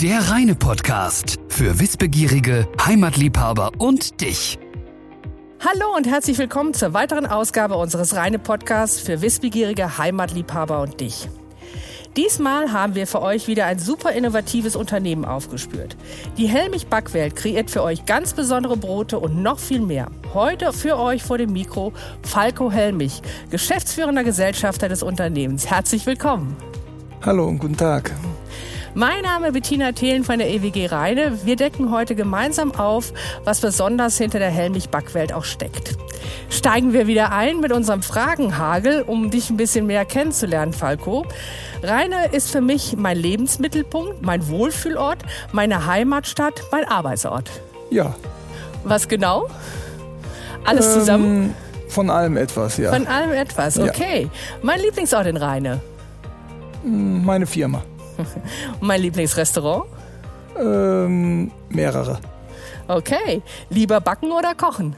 Der reine Podcast für Wissbegierige, Heimatliebhaber und dich. Hallo und herzlich willkommen zur weiteren Ausgabe unseres reine Podcasts für Wissbegierige, Heimatliebhaber und dich. Diesmal haben wir für euch wieder ein super innovatives Unternehmen aufgespürt. Die Helmich Backwelt kreiert für euch ganz besondere Brote und noch viel mehr. Heute für euch vor dem Mikro Falco Helmich, geschäftsführender Gesellschafter des Unternehmens. Herzlich willkommen. Hallo und guten Tag. Mein Name ist Bettina Thelen von der EWG Rheine. Wir decken heute gemeinsam auf, was besonders hinter der Helmich-Backwelt auch steckt. Steigen wir wieder ein mit unserem Fragenhagel, um dich ein bisschen mehr kennenzulernen, Falco. Rheine ist für mich mein Lebensmittelpunkt, mein Wohlfühlort, meine Heimatstadt, mein Arbeitsort. Ja. Was genau? Alles zusammen? Ähm, von allem etwas, ja. Von allem etwas, okay. Ja. Mein Lieblingsort in Rheine? Meine Firma. Mein Lieblingsrestaurant? Ähm, mehrere. Okay. Lieber backen oder kochen?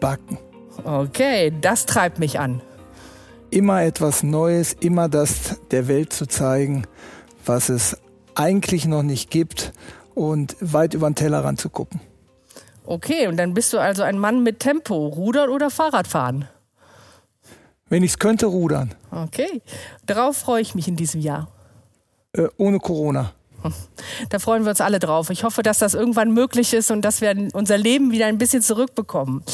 Backen. Okay, das treibt mich an. Immer etwas Neues, immer das der Welt zu zeigen, was es eigentlich noch nicht gibt und weit über den Tellerrand zu gucken. Okay, und dann bist du also ein Mann mit Tempo, Rudern oder Fahrradfahren? Wenn ich es könnte, rudern. Okay, darauf freue ich mich in diesem Jahr. Äh, ohne Corona. Da freuen wir uns alle drauf. Ich hoffe, dass das irgendwann möglich ist und dass wir unser Leben wieder ein bisschen zurückbekommen.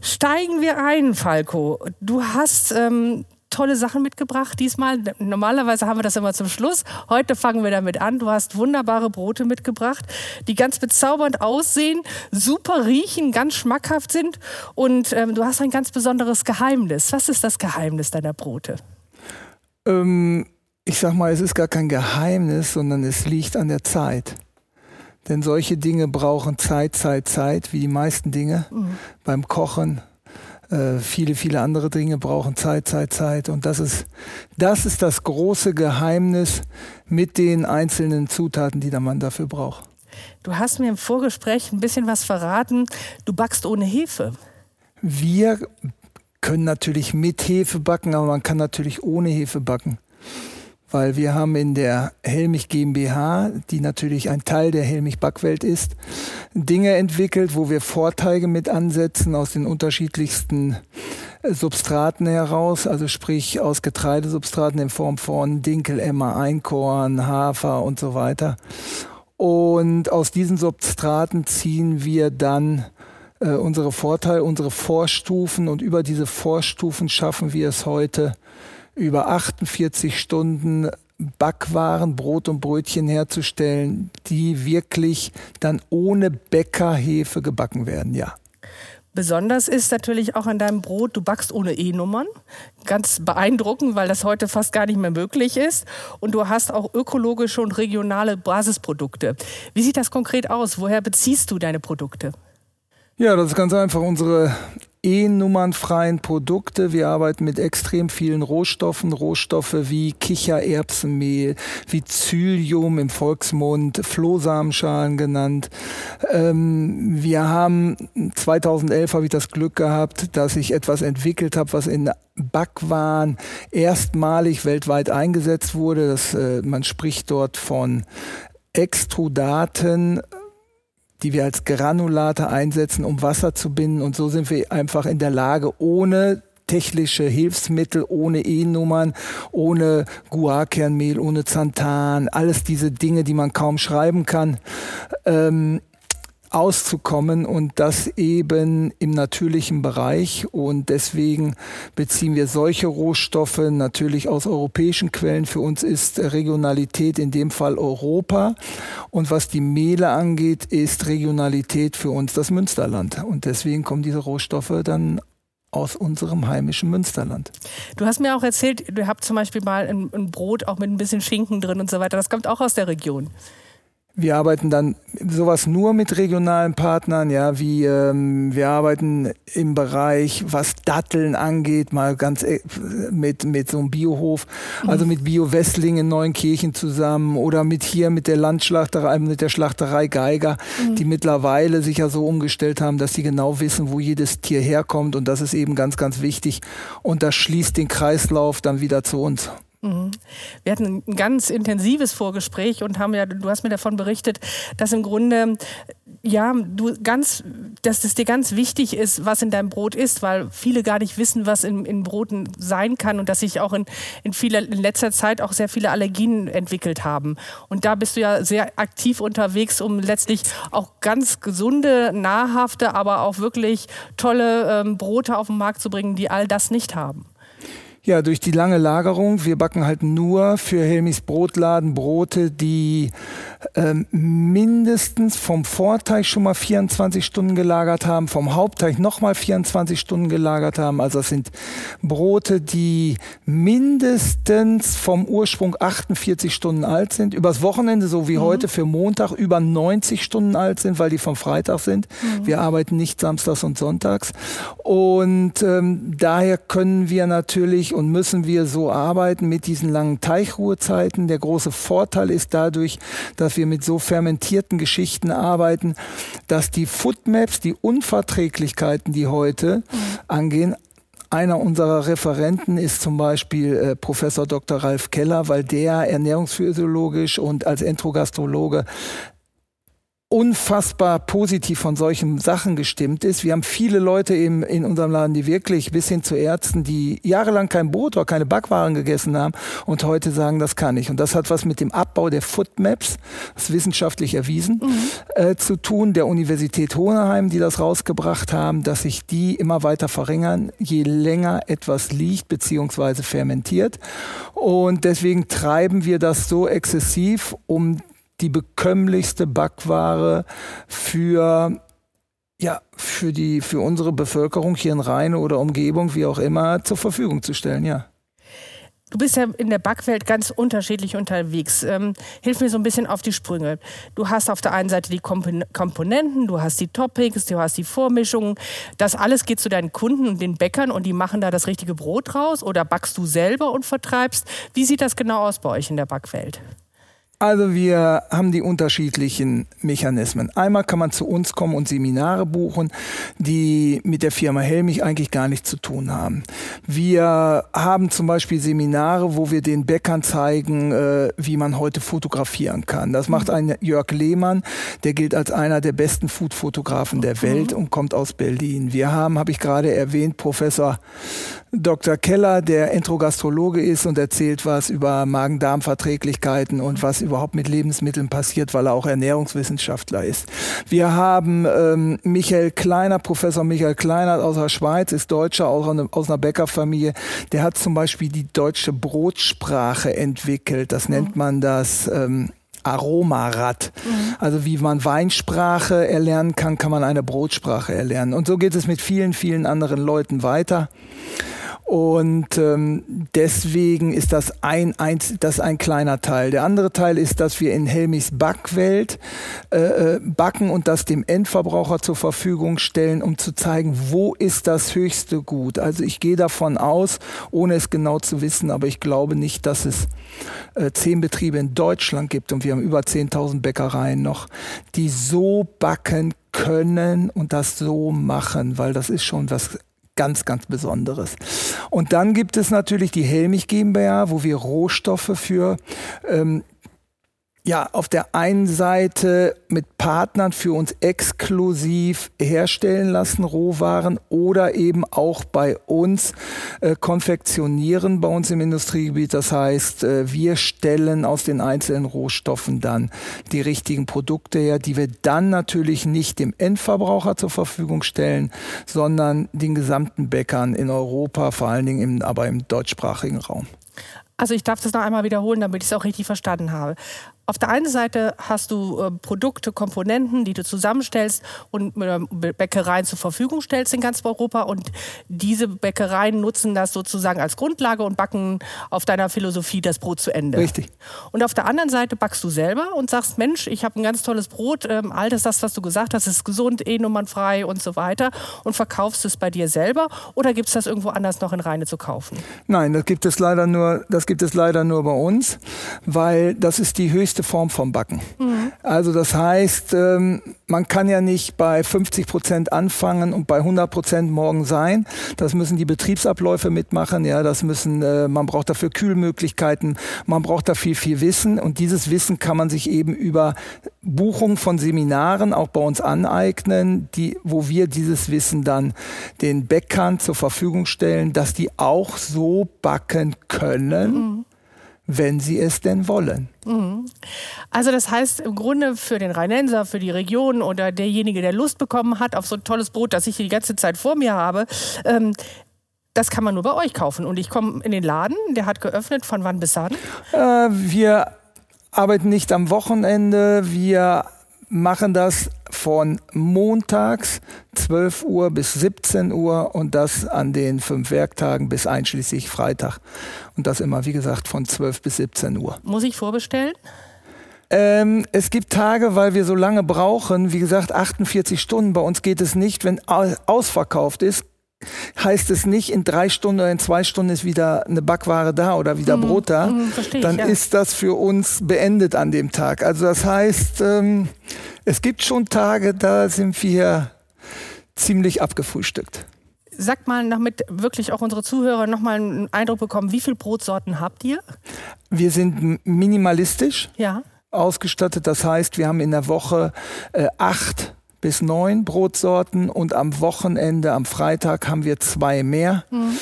Steigen wir ein, Falco. Du hast ähm, tolle Sachen mitgebracht diesmal. Normalerweise haben wir das immer zum Schluss. Heute fangen wir damit an. Du hast wunderbare Brote mitgebracht, die ganz bezaubernd aussehen, super riechen, ganz schmackhaft sind. Und ähm, du hast ein ganz besonderes Geheimnis. Was ist das Geheimnis deiner Brote? Ähm ich sag mal, es ist gar kein Geheimnis, sondern es liegt an der Zeit. Denn solche Dinge brauchen Zeit, Zeit, Zeit, wie die meisten Dinge. Mhm. Beim Kochen, äh, viele, viele andere Dinge brauchen Zeit, Zeit, Zeit. Und das ist, das ist das große Geheimnis mit den einzelnen Zutaten, die der Mann dafür braucht. Du hast mir im Vorgespräch ein bisschen was verraten. Du backst ohne Hefe. Wir können natürlich mit Hefe backen, aber man kann natürlich ohne Hefe backen weil wir haben in der Helmich GmbH, die natürlich ein Teil der Helmich Backwelt ist, Dinge entwickelt, wo wir Vorteige mit ansetzen aus den unterschiedlichsten äh, Substraten heraus, also sprich aus Getreidesubstraten in Form von Dinkel, Emmer, Einkorn, Hafer und so weiter. Und aus diesen Substraten ziehen wir dann äh, unsere Vorteile, unsere Vorstufen und über diese Vorstufen schaffen wir es heute, über 48 Stunden Backwaren, Brot und Brötchen herzustellen, die wirklich dann ohne Bäckerhefe gebacken werden, ja. Besonders ist natürlich auch an deinem Brot, du backst ohne E-Nummern. Ganz beeindruckend, weil das heute fast gar nicht mehr möglich ist. Und du hast auch ökologische und regionale Basisprodukte. Wie sieht das konkret aus? Woher beziehst du deine Produkte? Ja, das ist ganz einfach. Unsere E-nummernfreien Produkte. Wir arbeiten mit extrem vielen Rohstoffen, Rohstoffe wie Kichererbsenmehl, wie Zylium im Volksmund, Flohsamenschalen genannt. Ähm, wir haben 2011 habe ich das Glück gehabt, dass ich etwas entwickelt habe, was in Backwaren erstmalig weltweit eingesetzt wurde. Das, äh, man spricht dort von Extrudaten die wir als Granulate einsetzen, um Wasser zu binden. Und so sind wir einfach in der Lage, ohne technische Hilfsmittel, ohne E-Nummern, ohne Guarkernmehl, ohne Xanthan, alles diese Dinge, die man kaum schreiben kann, ähm, auszukommen und das eben im natürlichen Bereich. Und deswegen beziehen wir solche Rohstoffe natürlich aus europäischen Quellen. Für uns ist Regionalität in dem Fall Europa. Und was die Mehle angeht, ist Regionalität für uns das Münsterland. Und deswegen kommen diese Rohstoffe dann aus unserem heimischen Münsterland. Du hast mir auch erzählt, du habt zum Beispiel mal ein, ein Brot auch mit ein bisschen Schinken drin und so weiter. Das kommt auch aus der Region. Wir arbeiten dann sowas nur mit regionalen Partnern, ja, wie ähm, wir arbeiten im Bereich, was Datteln angeht, mal ganz äh, mit mit so einem Biohof, also mit Bio Westling in Neunkirchen zusammen oder mit hier mit der Landschlachterei, mit der Schlachterei Geiger, mhm. die mittlerweile sich ja so umgestellt haben, dass sie genau wissen, wo jedes Tier herkommt und das ist eben ganz ganz wichtig und das schließt den Kreislauf dann wieder zu uns. Mhm. Wir hatten ein ganz intensives Vorgespräch und haben ja, du hast mir davon berichtet, dass im Grunde ja, du ganz, dass es dir ganz wichtig ist, was in deinem Brot ist, weil viele gar nicht wissen, was in, in Broten sein kann und dass sich auch in, in, vieler, in letzter Zeit auch sehr viele Allergien entwickelt haben. Und da bist du ja sehr aktiv unterwegs, um letztlich auch ganz gesunde, nahrhafte, aber auch wirklich tolle ähm, Brote auf den Markt zu bringen, die all das nicht haben. Ja, durch die lange Lagerung. Wir backen halt nur für Helmis Brotladen Brote, die ähm, mindestens vom Vorteig schon mal 24 Stunden gelagert haben, vom Hauptteig nochmal 24 Stunden gelagert haben. Also das sind Brote, die mindestens vom Ursprung 48 Stunden alt sind. Übers Wochenende, so wie mhm. heute für Montag, über 90 Stunden alt sind, weil die vom Freitag sind. Mhm. Wir arbeiten nicht samstags und sonntags. Und ähm, daher können wir natürlich und müssen wir so arbeiten mit diesen langen Teichruhezeiten. Der große Vorteil ist dadurch, dass wir mit so fermentierten Geschichten arbeiten, dass die Foodmaps, die Unverträglichkeiten, die heute mhm. angehen, einer unserer Referenten ist zum Beispiel äh, Professor Dr. Ralf Keller, weil der ernährungsphysiologisch und als Entrogastrologe unfassbar positiv von solchen Sachen gestimmt ist. Wir haben viele Leute im, in unserem Laden, die wirklich bis hin zu Ärzten, die jahrelang kein Brot oder keine Backwaren gegessen haben und heute sagen, das kann ich. Und das hat was mit dem Abbau der Footmaps, das ist wissenschaftlich erwiesen, mhm. äh, zu tun, der Universität Hohenheim, die das rausgebracht haben, dass sich die immer weiter verringern, je länger etwas liegt beziehungsweise fermentiert. Und deswegen treiben wir das so exzessiv, um die bekömmlichste Backware für ja, für die, für unsere Bevölkerung hier in Rheine oder Umgebung, wie auch immer, zur Verfügung zu stellen, ja. Du bist ja in der Backwelt ganz unterschiedlich unterwegs. Ähm, hilf mir so ein bisschen auf die Sprünge. Du hast auf der einen Seite die Komponenten, du hast die Toppings, du hast die Vormischungen. Das alles geht zu deinen Kunden und den Bäckern und die machen da das richtige Brot raus oder backst du selber und vertreibst. Wie sieht das genau aus bei euch in der Backwelt? Also wir haben die unterschiedlichen Mechanismen. Einmal kann man zu uns kommen und Seminare buchen, die mit der Firma Helmich eigentlich gar nichts zu tun haben. Wir haben zum Beispiel Seminare, wo wir den Bäckern zeigen, äh, wie man heute fotografieren kann. Das macht ein Jörg Lehmann, der gilt als einer der besten Foodfotografen der Welt und kommt aus Berlin. Wir haben, habe ich gerade erwähnt, Professor Dr. Keller, der Entrogastrologe ist und erzählt was über Magen-Darm-Verträglichkeiten und was überhaupt mit Lebensmitteln passiert, weil er auch Ernährungswissenschaftler ist. Wir haben ähm, Michael Kleiner, Professor Michael Kleiner aus der Schweiz, ist Deutscher, aus einer, aus einer Bäckerfamilie. Der hat zum Beispiel die deutsche Brotsprache entwickelt. Das nennt man das. Ähm, Aromarad. Mhm. Also wie man Weinsprache erlernen kann, kann man eine Brotsprache erlernen. Und so geht es mit vielen, vielen anderen Leuten weiter. Und ähm, deswegen ist das ein, ein, das ein kleiner Teil. Der andere Teil ist, dass wir in Helmis Backwelt äh, äh, backen und das dem Endverbraucher zur Verfügung stellen, um zu zeigen, wo ist das höchste Gut. Also ich gehe davon aus, ohne es genau zu wissen, aber ich glaube nicht, dass es äh, zehn Betriebe in Deutschland gibt und wir haben über 10.000 Bäckereien noch, die so backen können und das so machen, weil das ist schon was ganz, ganz Besonderes. Und dann gibt es natürlich die Helmich GmbH, wo wir Rohstoffe für ähm, ja, auf der einen Seite mit Partnern für uns exklusiv herstellen lassen, Rohwaren, oder eben auch bei uns äh, konfektionieren bei uns im Industriegebiet. Das heißt, äh, wir stellen aus den einzelnen Rohstoffen dann die richtigen Produkte her, die wir dann natürlich nicht dem Endverbraucher zur Verfügung stellen, sondern den gesamten Bäckern in Europa, vor allen Dingen im, aber im deutschsprachigen Raum. Also ich darf das noch einmal wiederholen, damit ich es auch richtig verstanden habe. Auf der einen Seite hast du äh, Produkte, Komponenten, die du zusammenstellst und äh, Bäckereien zur Verfügung stellst in ganz Europa und diese Bäckereien nutzen das sozusagen als Grundlage und backen auf deiner Philosophie das Brot zu Ende. Richtig. Und auf der anderen Seite backst du selber und sagst, Mensch, ich habe ein ganz tolles Brot, ähm, all das, das, was du gesagt hast, ist gesund, eh-nummernfrei und so weiter und verkaufst es bei dir selber oder gibt es das irgendwo anders noch in Reine zu kaufen? Nein, das gibt es leider nur, das gibt es leider nur bei uns, weil das ist die höchste höchste Form vom Backen. Mhm. Also das heißt, ähm, man kann ja nicht bei 50 Prozent anfangen und bei 100 Prozent morgen sein. Das müssen die Betriebsabläufe mitmachen. Ja, das müssen, äh, man braucht dafür Kühlmöglichkeiten. Man braucht da viel, viel Wissen. Und dieses Wissen kann man sich eben über Buchung von Seminaren auch bei uns aneignen, die, wo wir dieses Wissen dann den Bäckern zur Verfügung stellen, dass die auch so backen können. Mhm wenn sie es denn wollen. Mhm. Also das heißt im Grunde für den Rheinenser, für die Region oder derjenige, der Lust bekommen hat auf so ein tolles Brot, das ich die ganze Zeit vor mir habe, ähm, das kann man nur bei euch kaufen. Und ich komme in den Laden, der hat geöffnet. Von wann bis wann? Äh, wir arbeiten nicht am Wochenende. Wir machen das von montags 12 Uhr bis 17 Uhr und das an den fünf Werktagen bis einschließlich Freitag. Und das immer, wie gesagt, von 12 bis 17 Uhr. Muss ich vorbestellen? Ähm, es gibt Tage, weil wir so lange brauchen, wie gesagt, 48 Stunden. Bei uns geht es nicht, wenn ausverkauft ist, heißt es nicht, in drei Stunden oder in zwei Stunden ist wieder eine Backware da oder wieder mhm. Brot da, mhm, dann ja. ist das für uns beendet an dem Tag. Also das heißt, ähm, es gibt schon Tage, da sind wir ziemlich abgefrühstückt. Sag mal, damit wirklich auch unsere Zuhörer nochmal einen Eindruck bekommen, wie viele Brotsorten habt ihr? Wir sind minimalistisch ja. ausgestattet. Das heißt, wir haben in der Woche äh, acht bis neun Brotsorten und am Wochenende, am Freitag, haben wir zwei mehr. Mhm.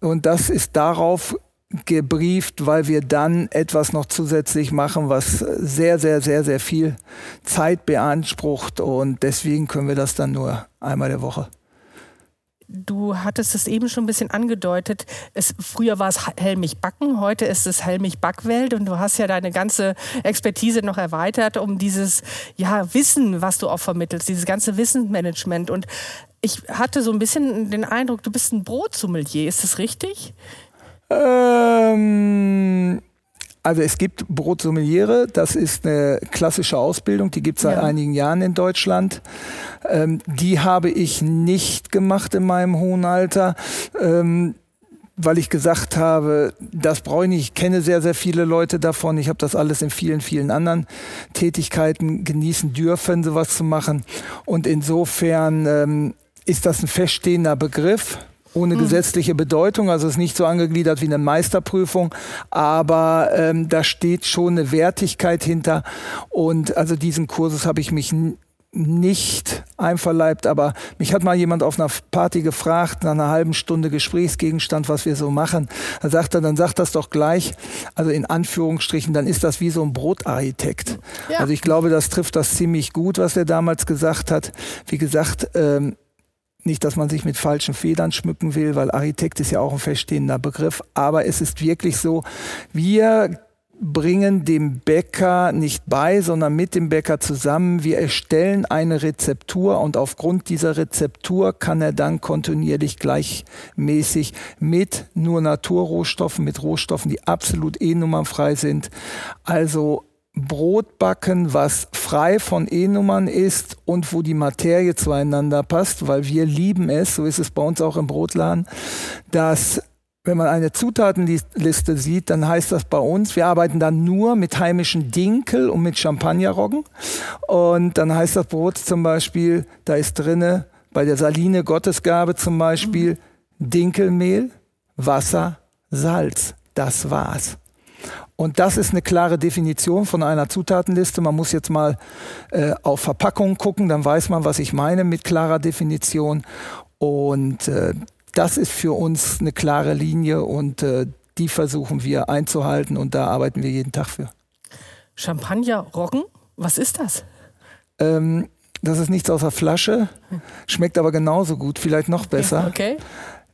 Und das ist darauf gebrieft, weil wir dann etwas noch zusätzlich machen, was sehr, sehr, sehr, sehr viel Zeit beansprucht. Und deswegen können wir das dann nur einmal der Woche. Du hattest es eben schon ein bisschen angedeutet. Es, früher war es Helmich Backen, heute ist es Helmich Backwelt und du hast ja deine ganze Expertise noch erweitert um dieses ja, Wissen, was du auch vermittelst, dieses ganze Wissensmanagement. Und ich hatte so ein bisschen den Eindruck, du bist ein Brotsommelier. Ist das richtig? Ähm, also es gibt Brotsommeliere, das ist eine klassische Ausbildung, die gibt es seit ja. einigen Jahren in Deutschland. Ähm, die habe ich nicht gemacht in meinem hohen Alter. Ähm, weil ich gesagt habe, das brauche ich nicht. Ich kenne sehr, sehr viele Leute davon. Ich habe das alles in vielen, vielen anderen Tätigkeiten genießen dürfen, sowas zu machen. Und insofern ähm, ist das ein feststehender Begriff ohne mhm. gesetzliche Bedeutung. Also es ist nicht so angegliedert wie eine Meisterprüfung, aber ähm, da steht schon eine Wertigkeit hinter. Und also diesen Kurses habe ich mich nicht einverleibt, aber mich hat mal jemand auf einer Party gefragt, nach einer halben Stunde Gesprächsgegenstand, was wir so machen. Da sagt er, dann sagt das doch gleich, also in Anführungsstrichen, dann ist das wie so ein Brotarchitekt. Ja. Also ich glaube, das trifft das ziemlich gut, was er damals gesagt hat. Wie gesagt, ähm, nicht, dass man sich mit falschen Federn schmücken will, weil Architekt ist ja auch ein feststehender Begriff. Aber es ist wirklich so, wir bringen dem Bäcker nicht bei, sondern mit dem Bäcker zusammen. Wir erstellen eine Rezeptur und aufgrund dieser Rezeptur kann er dann kontinuierlich gleichmäßig mit nur Naturrohstoffen, mit Rohstoffen, die absolut E-nummernfrei sind, also Brot backen, was frei von E-Nummern ist und wo die Materie zueinander passt, weil wir lieben es, so ist es bei uns auch im Brotladen, dass wenn man eine Zutatenliste sieht, dann heißt das bei uns, wir arbeiten dann nur mit heimischen Dinkel und mit Champagnerroggen. Und dann heißt das Brot zum Beispiel, da ist drinne bei der Saline Gottesgabe zum Beispiel Dinkelmehl, Wasser, Salz. Das war's. Und das ist eine klare Definition von einer Zutatenliste. Man muss jetzt mal äh, auf Verpackungen gucken, dann weiß man, was ich meine mit klarer Definition. Und äh, das ist für uns eine klare Linie und äh, die versuchen wir einzuhalten und da arbeiten wir jeden Tag für. Champagner Roggen, was ist das? Ähm, das ist nichts außer Flasche, schmeckt aber genauso gut, vielleicht noch besser. Okay.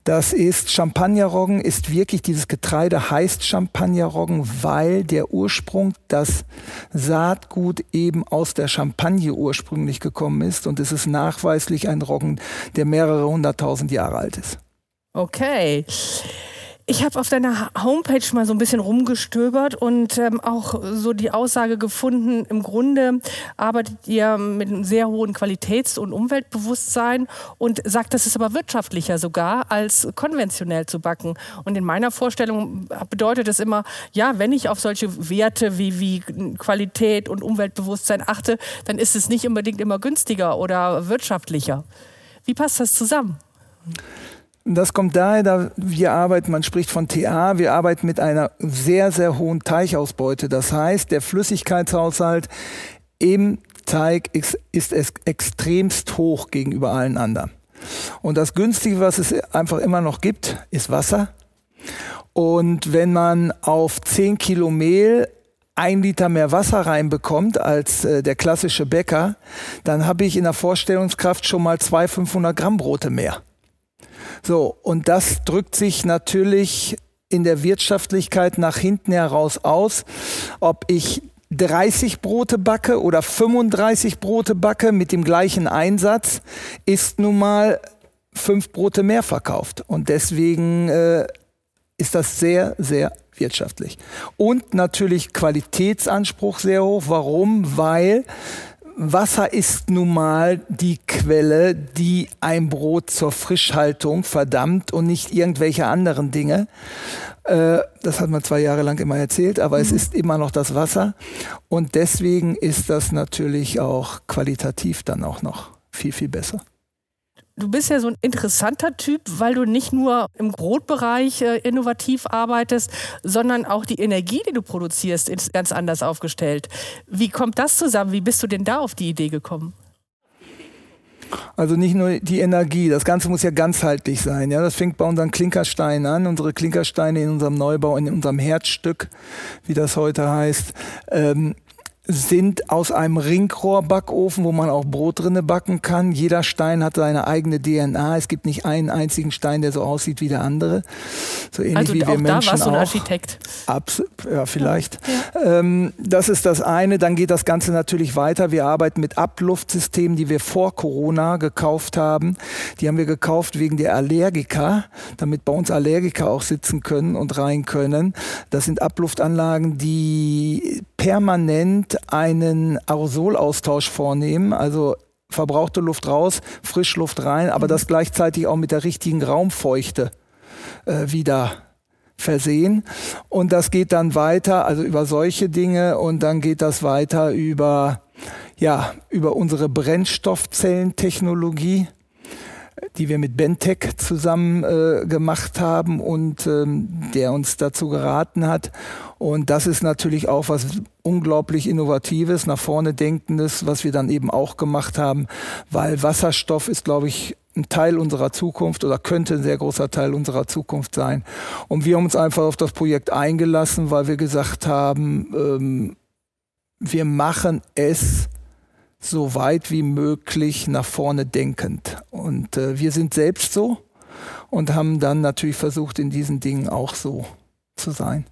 Das ist Champagnerroggen, ist wirklich dieses Getreide heißt Champagnerroggen, weil der Ursprung, das Saatgut eben aus der Champagne ursprünglich gekommen ist und es ist nachweislich ein Roggen, der mehrere hunderttausend Jahre alt ist. Okay. Ich habe auf deiner Homepage mal so ein bisschen rumgestöbert und ähm, auch so die Aussage gefunden, im Grunde arbeitet ihr mit einem sehr hohen Qualitäts- und Umweltbewusstsein und sagt, das ist aber wirtschaftlicher sogar, als konventionell zu backen. Und in meiner Vorstellung bedeutet es immer, ja, wenn ich auf solche Werte wie, wie Qualität und Umweltbewusstsein achte, dann ist es nicht unbedingt immer günstiger oder wirtschaftlicher. Wie passt das zusammen? Das kommt daher, da wir arbeiten, man spricht von TA, wir arbeiten mit einer sehr, sehr hohen Teichausbeute. Das heißt, der Flüssigkeitshaushalt im Teig ist, ist extremst hoch gegenüber allen anderen. Und das Günstige, was es einfach immer noch gibt, ist Wasser. Und wenn man auf 10 Kilo Mehl ein Liter mehr Wasser reinbekommt als äh, der klassische Bäcker, dann habe ich in der Vorstellungskraft schon mal zwei 500 Gramm Brote mehr. So, und das drückt sich natürlich in der Wirtschaftlichkeit nach hinten heraus aus, ob ich 30 Brote backe oder 35 Brote backe mit dem gleichen Einsatz, ist nun mal fünf Brote mehr verkauft. Und deswegen äh, ist das sehr, sehr wirtschaftlich. Und natürlich Qualitätsanspruch sehr hoch. Warum? Weil Wasser ist nun mal die Quelle, die ein Brot zur Frischhaltung verdammt und nicht irgendwelche anderen Dinge. Äh, das hat man zwei Jahre lang immer erzählt, aber mhm. es ist immer noch das Wasser. Und deswegen ist das natürlich auch qualitativ dann auch noch viel, viel besser. Du bist ja so ein interessanter Typ, weil du nicht nur im Brotbereich äh, innovativ arbeitest, sondern auch die Energie, die du produzierst, ist ganz anders aufgestellt. Wie kommt das zusammen? Wie bist du denn da auf die Idee gekommen? Also nicht nur die Energie, das Ganze muss ja ganzheitlich sein. Ja, das fängt bei unseren Klinkersteinen an. Unsere Klinkersteine in unserem Neubau, in unserem Herzstück, wie das heute heißt, ähm, sind aus einem Ringrohrbackofen, wo man auch Brot drinne backen kann. Jeder Stein hat seine eigene DNA. Es gibt nicht einen einzigen Stein, der so aussieht wie der andere. So ähnlich also wie wir auch Menschen da warst auch. du ein Architekt. Abs ja, vielleicht. Ja. Ähm, das ist das eine. Dann geht das Ganze natürlich weiter. Wir arbeiten mit Abluftsystemen, die wir vor Corona gekauft haben. Die haben wir gekauft wegen der Allergiker, damit bei uns Allergiker auch sitzen können und rein können. Das sind Abluftanlagen, die permanent einen Aerosolaustausch vornehmen, also verbrauchte Luft raus, Frischluft rein, aber mhm. das gleichzeitig auch mit der richtigen Raumfeuchte äh, wieder versehen. Und das geht dann weiter, also über solche Dinge und dann geht das weiter über, ja, über unsere Brennstoffzellentechnologie die wir mit Bentec zusammen äh, gemacht haben und ähm, der uns dazu geraten hat. Und das ist natürlich auch was unglaublich Innovatives, nach vorne Denkendes, was wir dann eben auch gemacht haben, weil Wasserstoff ist, glaube ich, ein Teil unserer Zukunft oder könnte ein sehr großer Teil unserer Zukunft sein. Und wir haben uns einfach auf das Projekt eingelassen, weil wir gesagt haben, ähm, wir machen es so weit wie möglich nach vorne denkend. Und äh, wir sind selbst so und haben dann natürlich versucht, in diesen Dingen auch so zu sein.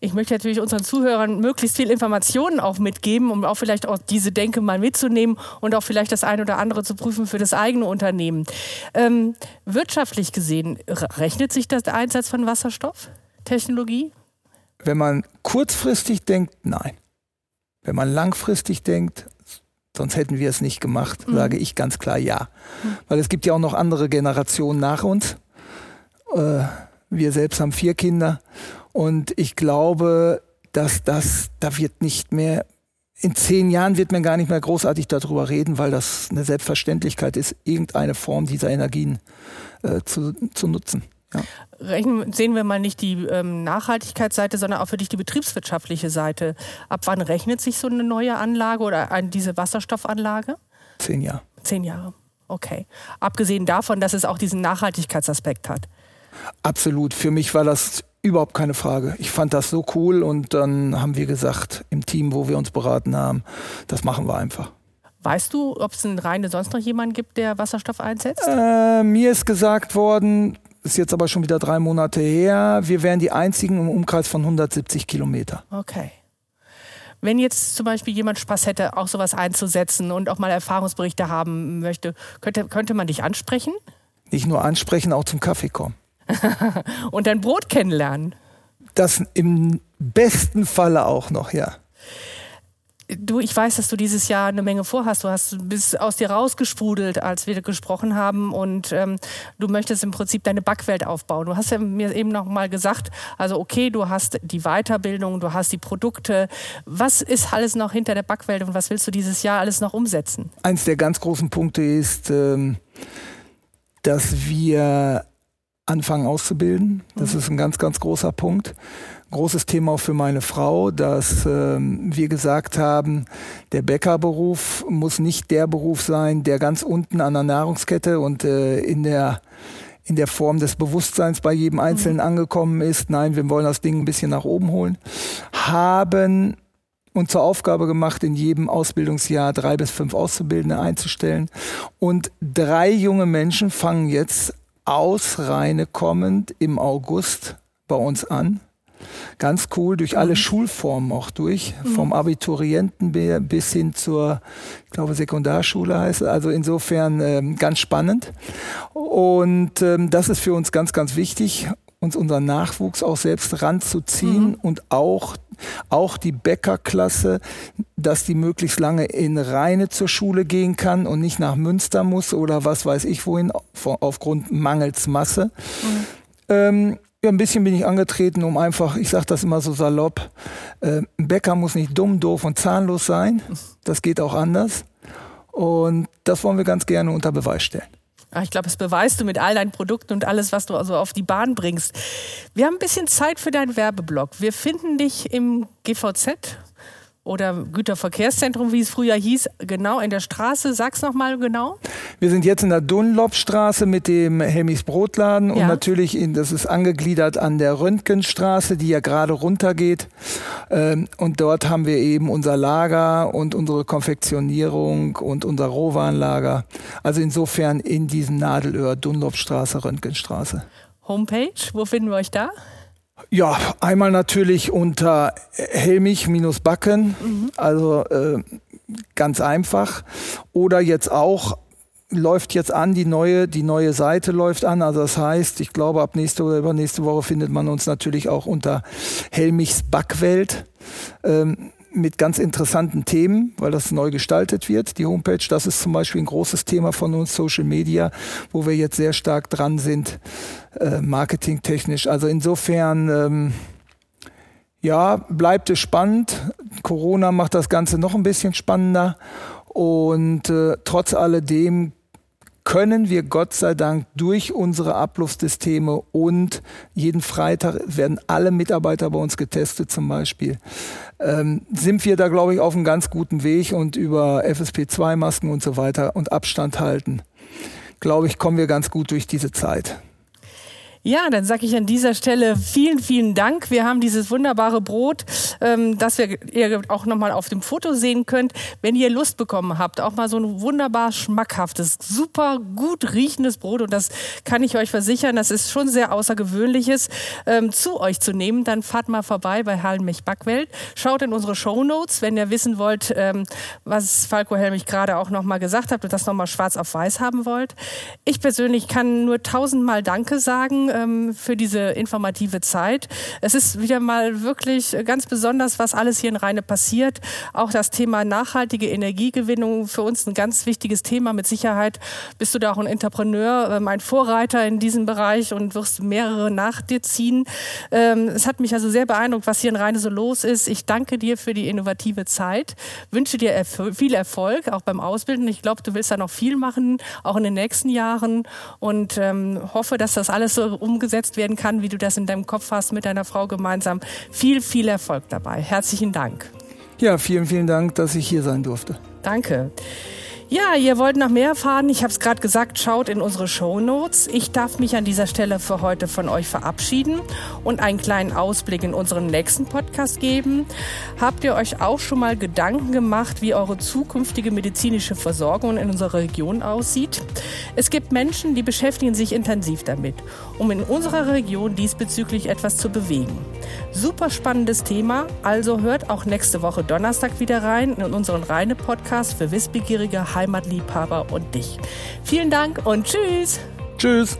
Ich möchte natürlich unseren Zuhörern möglichst viel Informationen auch mitgeben, um auch vielleicht auch diese Denke mal mitzunehmen und auch vielleicht das eine oder andere zu prüfen für das eigene Unternehmen. Ähm, wirtschaftlich gesehen, rechnet sich das der Einsatz von Wasserstofftechnologie? Wenn man kurzfristig denkt, nein. Wenn man langfristig denkt, Sonst hätten wir es nicht gemacht, mhm. sage ich ganz klar ja. Mhm. Weil es gibt ja auch noch andere Generationen nach uns. Äh, wir selbst haben vier Kinder und ich glaube, dass das, da wird nicht mehr, in zehn Jahren wird man gar nicht mehr großartig darüber reden, weil das eine Selbstverständlichkeit ist, irgendeine Form dieser Energien äh, zu, zu nutzen. Ja. Rechnen, sehen wir mal nicht die ähm, Nachhaltigkeitsseite, sondern auch für dich die betriebswirtschaftliche Seite. Ab wann rechnet sich so eine neue Anlage oder ein, diese Wasserstoffanlage? Zehn Jahre. Zehn Jahre, okay. Abgesehen davon, dass es auch diesen Nachhaltigkeitsaspekt hat. Absolut. Für mich war das überhaupt keine Frage. Ich fand das so cool und dann haben wir gesagt, im Team, wo wir uns beraten haben, das machen wir einfach. Weißt du, ob es in Rheine sonst noch jemanden gibt, der Wasserstoff einsetzt? Äh, mir ist gesagt worden, ist jetzt aber schon wieder drei Monate her. Wir wären die einzigen im Umkreis von 170 Kilometer. Okay. Wenn jetzt zum Beispiel jemand Spaß hätte, auch sowas einzusetzen und auch mal Erfahrungsberichte haben möchte, könnte, könnte man dich ansprechen? Nicht nur ansprechen, auch zum Kaffee kommen. und dein Brot kennenlernen. Das im besten Falle auch noch, ja. Du, ich weiß, dass du dieses Jahr eine Menge vorhast. Du hast bist aus dir rausgesprudelt, als wir gesprochen haben, und ähm, du möchtest im Prinzip deine Backwelt aufbauen. Du hast ja mir eben noch mal gesagt, also okay, du hast die Weiterbildung, du hast die Produkte. Was ist alles noch hinter der Backwelt und was willst du dieses Jahr alles noch umsetzen? Eins der ganz großen Punkte ist, ähm, dass wir anfangen auszubilden. Das mhm. ist ein ganz, ganz großer Punkt großes Thema auch für meine Frau, dass ähm, wir gesagt haben, der Bäckerberuf muss nicht der Beruf sein, der ganz unten an der Nahrungskette und äh, in der in der Form des Bewusstseins bei jedem Einzelnen mhm. angekommen ist. Nein, wir wollen das Ding ein bisschen nach oben holen. Haben uns zur Aufgabe gemacht, in jedem Ausbildungsjahr drei bis fünf Auszubildende einzustellen. Und drei junge Menschen fangen jetzt aus Reine kommend im August bei uns an ganz cool durch alle mhm. Schulformen auch durch, mhm. vom Abiturienten bis hin zur, ich glaube, Sekundarschule heißt es. Also insofern ähm, ganz spannend. Und ähm, das ist für uns ganz, ganz wichtig, uns unseren Nachwuchs auch selbst ranzuziehen mhm. und auch auch die Bäckerklasse, dass die möglichst lange in Rheine zur Schule gehen kann und nicht nach Münster muss oder was weiß ich wohin, aufgrund mangels Masse. Mhm. Ähm, ja, ein bisschen bin ich angetreten, um einfach, ich sage das immer so salopp, äh, ein Bäcker muss nicht dumm, doof und zahnlos sein. Das geht auch anders. Und das wollen wir ganz gerne unter Beweis stellen. Ah, ich glaube, das beweist du mit all deinen Produkten und alles, was du also auf die Bahn bringst. Wir haben ein bisschen Zeit für deinen Werbeblock. Wir finden dich im GVZ oder Güterverkehrszentrum, wie es früher hieß, genau in der Straße. Sag's noch mal genau. Wir sind jetzt in der Dunlopstraße mit dem Helmis Brotladen ja. und natürlich, in, das ist angegliedert an der Röntgenstraße, die ja gerade runtergeht. Ähm, und dort haben wir eben unser Lager und unsere Konfektionierung und unser Rohwarenlager. Also insofern in diesem Nadelöhr Dunlopstraße, Röntgenstraße. Homepage, wo finden wir euch da? Ja, einmal natürlich unter Helmich-Backen, mhm. also äh, ganz einfach. Oder jetzt auch läuft jetzt an, die neue, die neue Seite läuft an. Also das heißt, ich glaube, ab nächste oder übernächste Woche findet man uns natürlich auch unter Helmichs Backwelt. Ähm, mit ganz interessanten Themen, weil das neu gestaltet wird, die Homepage. Das ist zum Beispiel ein großes Thema von uns, Social Media, wo wir jetzt sehr stark dran sind, äh, marketingtechnisch. Also insofern, ähm, ja, bleibt es spannend. Corona macht das Ganze noch ein bisschen spannender. Und äh, trotz alledem können wir Gott sei Dank durch unsere Abluftsysteme und jeden Freitag werden alle Mitarbeiter bei uns getestet zum Beispiel, ähm, sind wir da, glaube ich, auf einem ganz guten Weg und über FSP2-Masken und so weiter und Abstand halten, glaube ich, kommen wir ganz gut durch diese Zeit. Ja, dann sage ich an dieser Stelle vielen, vielen Dank. Wir haben dieses wunderbare Brot, ähm, das wir, ihr auch nochmal auf dem Foto sehen könnt. Wenn ihr Lust bekommen habt, auch mal so ein wunderbar schmackhaftes, super gut riechendes Brot, und das kann ich euch versichern, das ist schon sehr außergewöhnliches, ähm, zu euch zu nehmen, dann fahrt mal vorbei bei Hallenmech Backwelt. Schaut in unsere Show Notes, wenn ihr wissen wollt, ähm, was Falco Helmich gerade auch nochmal gesagt hat und das nochmal schwarz auf weiß haben wollt. Ich persönlich kann nur tausendmal Danke sagen ähm, für diese informative Zeit. Es ist wieder mal wirklich ganz besonders, was alles hier in Rheine passiert. Auch das Thema nachhaltige Energiegewinnung für uns ein ganz wichtiges Thema. Mit Sicherheit bist du da auch ein Entrepreneur, ähm, ein Vorreiter in diesem Bereich und wirst mehrere nach dir ziehen. Ähm, es hat mich also sehr beeindruckt, was hier in Rheine so los ist. Ich danke dir für die innovative Zeit, wünsche dir viel Erfolg, auch beim Ausbilden. Ich glaube, du willst da noch viel machen, auch in den nächsten Jahren und ähm, hoffe, dass das alles so umgesetzt werden kann, wie du das in deinem Kopf hast mit deiner Frau gemeinsam. Viel, viel Erfolg dabei. Herzlichen Dank. Ja, vielen, vielen Dank, dass ich hier sein durfte. Danke. Ja, ihr wollt noch mehr erfahren? Ich habe es gerade gesagt, schaut in unsere Show Notes. Ich darf mich an dieser Stelle für heute von euch verabschieden und einen kleinen Ausblick in unseren nächsten Podcast geben. Habt ihr euch auch schon mal Gedanken gemacht, wie eure zukünftige medizinische Versorgung in unserer Region aussieht? Es gibt Menschen, die beschäftigen sich intensiv damit, um in unserer Region diesbezüglich etwas zu bewegen. Super spannendes Thema, also hört auch nächste Woche Donnerstag wieder rein in unseren Reine Podcast für Wissbegierige Heimatliebhaber und dich. Vielen Dank und tschüss. Tschüss.